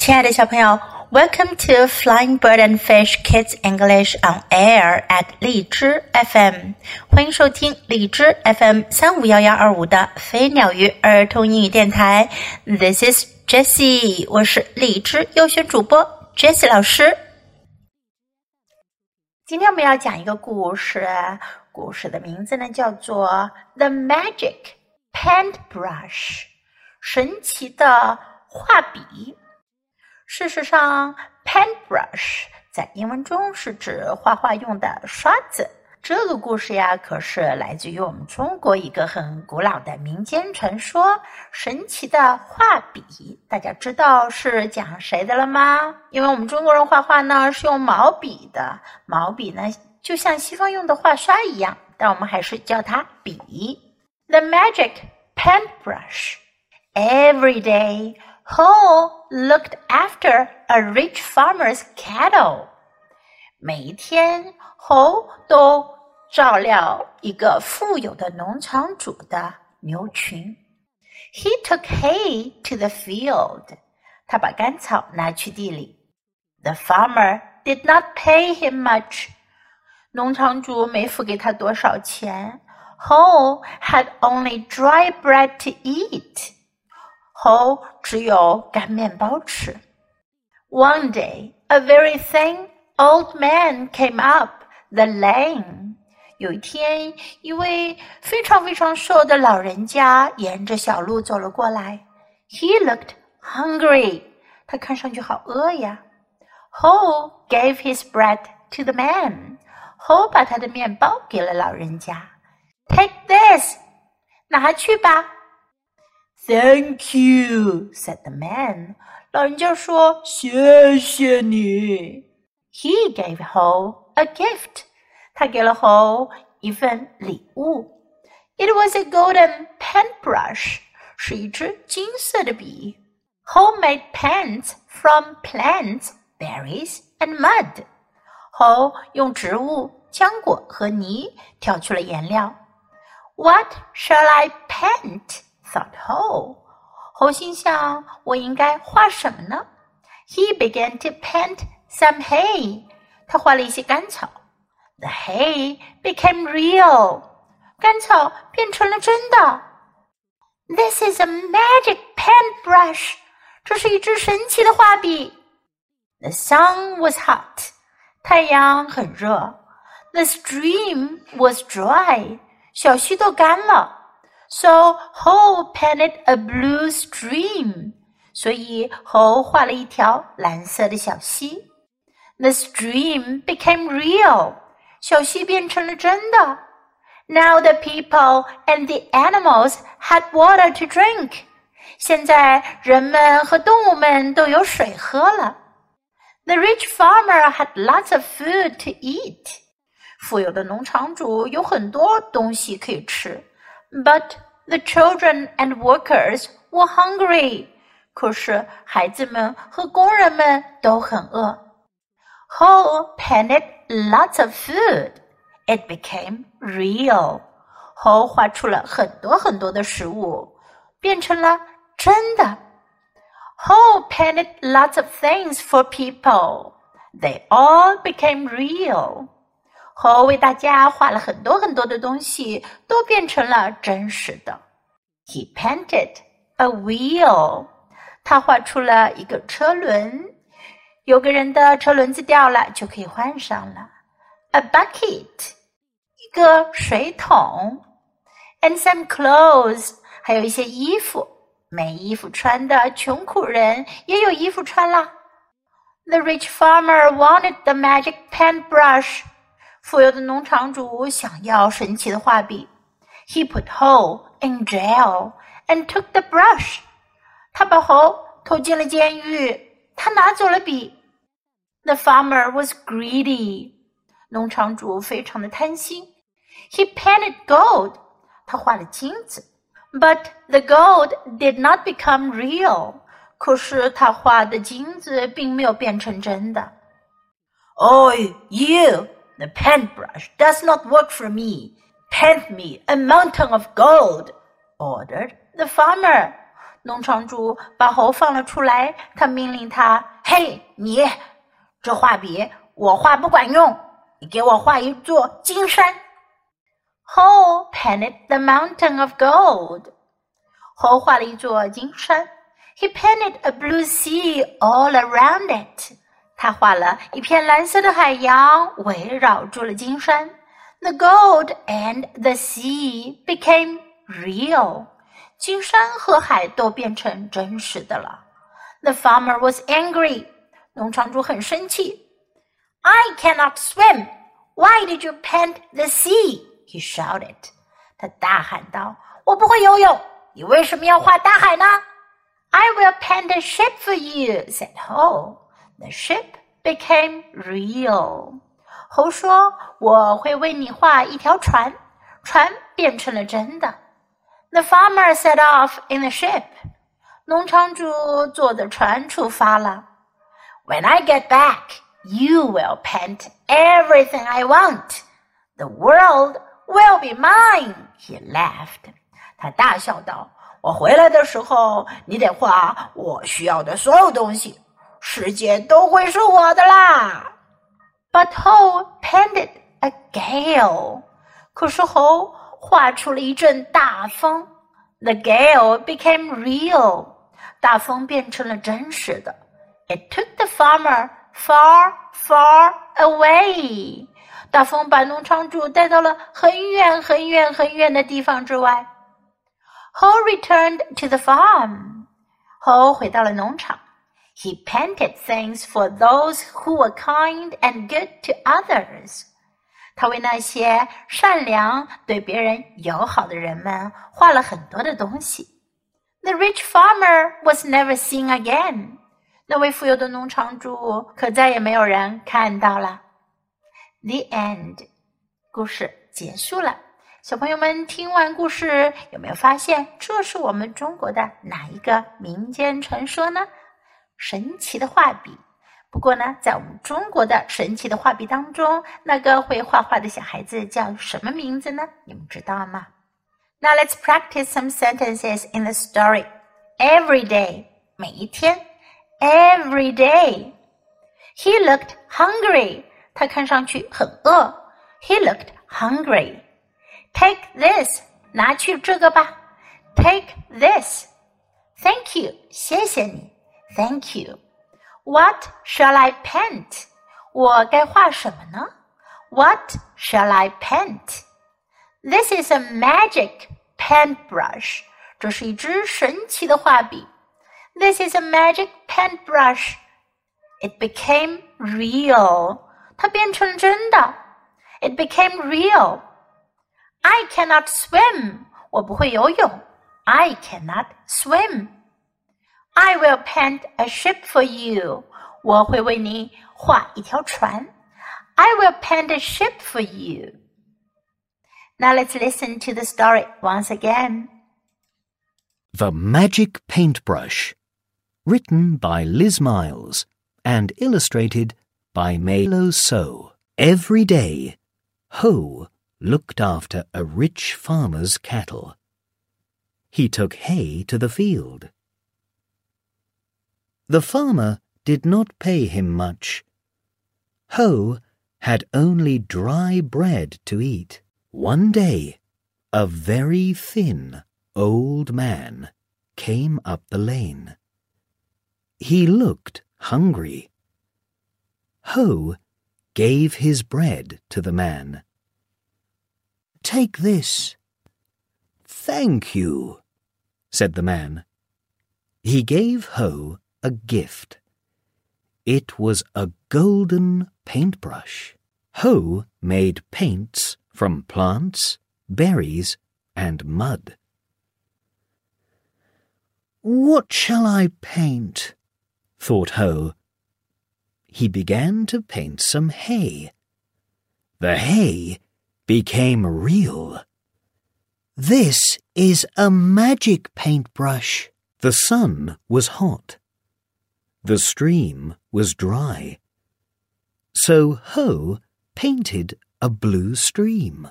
亲爱的小朋友，Welcome to Flying Bird and Fish Kids English on Air at 荔枝 FM，欢迎收听荔枝 FM 三五幺幺二五的飞鸟鱼儿童英语电台。This is Jessie，我是荔枝优选主播 Jessie 老师。今天我们要讲一个故事，故事的名字呢叫做《The Magic Paintbrush》，神奇的画笔。事实上，paintbrush 在英文中是指画画用的刷子。这个故事呀，可是来自于我们中国一个很古老的民间传说——神奇的画笔。大家知道是讲谁的了吗？因为我们中国人画画呢是用毛笔的，毛笔呢就像西方用的画刷一样，但我们还是叫它笔。The magic paintbrush. Every day. Ho looked after a rich farmer's cattle. 每天，Ho took hay to the field. 他把干草拿去地里。The farmer did not pay him much. 农场主没付给他多少钱。Ho had only dry bread to eat. 猴只有干面包吃。One day, a very thin old man came up the lane. 有一天，一位非常非常瘦的老人家沿着小路走了过来。He looked hungry. 他看上去好饿呀。Ho gave his bread to the man. Ho 把他的面包给了老人家。Take this. 拿去吧。 Thank you, said the man. 老人家说：“谢谢你。” He gave Ho a gift. 他给了 Ho was a golden pen brush. 是一支金色的笔。Ho made pens from plants, berries and mud. Ho 用植物、浆果和泥挑去了颜料。What shall I paint? thought Ho. Ho 心想：我应该画什么呢？He began to paint some hay. 他画了一些干草。The hay became real. 干草变成了真的。This is a magic paintbrush. 这是一支神奇的画笔。The sun was hot. 太阳很热。The stream was dry. 小溪都干了。 so Ho painted a blue stream. 所以猴画了一条蓝色的小溪。The stream became real. 小溪变成了真的。Now the people and the animals had water to drink. 现在人们和动物们都有水喝了。The rich farmer had lots of food to eat. 富有的农场主有很多东西可以吃。 but the children and workers were hungry. 可是孩子们和工人们都很饿。Ho painted lots of food. It became real. Ho 画出了很多很多的食物，变成了真的。Ho painted lots of things for people. They all became real. 猴为大家画了很多很多的东西，都变成了真实的。He painted a wheel，他画出了一个车轮。有个人的车轮子掉了，就可以换上了。A bucket，一个水桶。And some clothes，还有一些衣服。没衣服穿的穷苦人也有衣服穿啦。The rich farmer wanted the magic paintbrush。 富有的农场主想要神奇的画笔。He put Ho in jail and took the brush。他把猴投进了监狱，他拿走了笔。The farmer was greedy。农场主非常的贪心。He painted gold。他画了金子。But the gold did not become real。可是他画的金子并没有变成真的。Oh, you！The paintbrush does not work for me. Paint me a mountain of gold, ordered the farmer. 农场主把猴放了出来，他命令他：“嘿，你，这画笔我画不管用，你给我画一座金山。” Ho painted the mountain of gold. 猴画了一座金山。He painted a blue sea all around it. 他画了一片蓝色的海洋，围绕住了金山。The gold and the sea became real. 金山和海都变成真实的了。The farmer was angry. 农场主很生气。I cannot swim. Why did you paint the sea? He shouted. 他大喊道：“我不会游泳，你为什么要画大海呢？” I will paint a ship for you," said Ho. The ship became real. 猴说：“我会为你画一条船。”船变成了真的。The farmer set off in the ship. 农场主坐的船出发了。When I get back, you will paint everything I want. The world will be mine. He laughed. 他大笑道。我回来的时候，你得画我需要的所有东西， 世界都会是我的啦。But Ho painted a gale，可是猴画出了一阵大风。The gale became real，大风变成了真实的。It took the farmer far, far away，大风把农场主带到了很远很远很远的地方之外。Ho returned to the farm. Ho 回到了农场。He painted things for those who were kind and good to others. 他为那些善良、对别人友好的人们画了很多的东西。The rich farmer was never seen again. 那位富有的农场主可再也没有人看到了。The end. 故事结束了。小朋友们听完故事，有没有发现这是我们中国的哪一个民间传说呢？神奇的画笔。不过呢，在我们中国的神奇的画笔当中，那个会画画的小孩子叫什么名字呢？你们知道吗？Now let's practice some sentences in the story. Every day，每一天，every day。He looked hungry，他看上去很饿。He looked hungry。Take this，拿去这个吧。Take this。Thank you，谢谢你。 Thank you。What shall I paint？我该画什么呢？What shall I paint? This is a magic paintbrush. 这是一支神奇的画笔。This is a magic paintbrush. It became real. 它变成真的。It became real. I cannot swim. 我不会游泳。I cannot swim. I will paint a ship for you. 我会为你画一条船。I will paint a ship for you. Now let's listen to the story once again. The Magic Paintbrush, written by Liz Miles and illustrated by Meilo So. Every day, Ho looked after a rich farmer's cattle. He took hay to the field. The farmer did not pay him much. Ho had only dry bread to eat. One day, a very thin old man came up the lane. He looked hungry. Ho gave his bread to the man. Take this. Thank you, said the man. He gave Ho a gift. It was a golden paintbrush. Ho made paints from plants, berries, and mud. What shall I paint? thought Ho. He began to paint some hay. The hay became real. This is a magic paintbrush. The sun was hot. The stream was dry. So Ho painted a blue stream.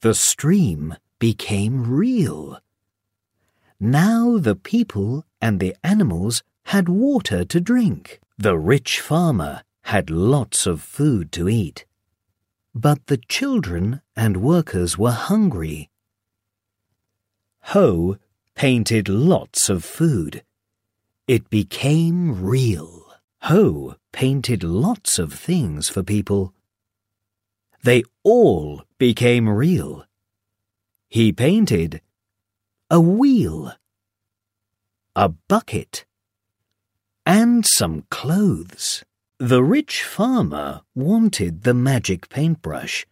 The stream became real. Now the people and the animals had water to drink. The rich farmer had lots of food to eat. But the children and workers were hungry. Ho painted lots of food. It became real. Ho painted lots of things for people. They all became real. He painted a wheel, a bucket, and some clothes. The rich farmer wanted the magic paintbrush.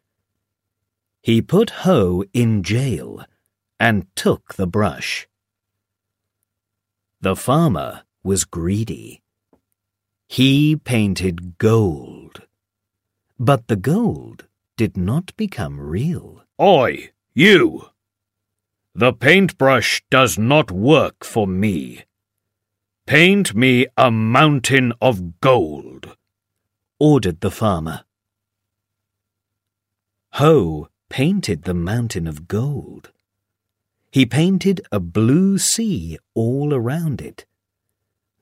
He put Ho in jail and took the brush. The farmer was greedy. He painted gold. But the gold did not become real. Oi, you! The paintbrush does not work for me. Paint me a mountain of gold, ordered the farmer. Ho painted the mountain of gold. He painted a blue sea all around it.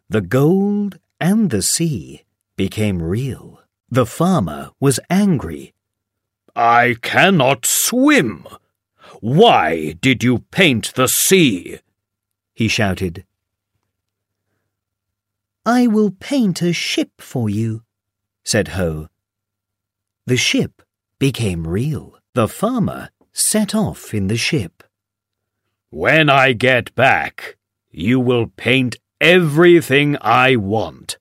The gold and the sea became real. The farmer was angry. I cannot swim. Why did you paint the sea? He shouted. I will paint a ship for you, said Ho. The ship became real. The farmer set off in the ship. When I get back, you will paint everything I want.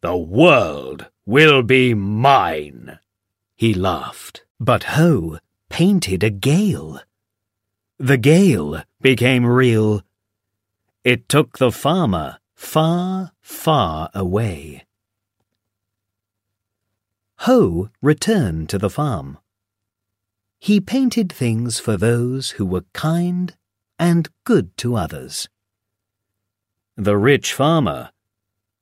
The world will be mine. He laughed. But Ho painted a gale. The gale became real. It took the farmer far, far away. Ho returned to the farm. He painted things for those who were kind and good to others. The rich farmer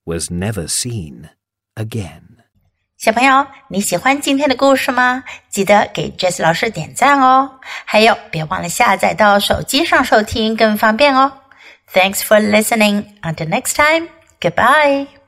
was never seen again. 小朋友，你喜欢今天的故事吗？记得给 Jess 老师点赞哦！还有，别忘了下载到手机上收听，更方便哦。Thanks for listening. Until next time, goodbye.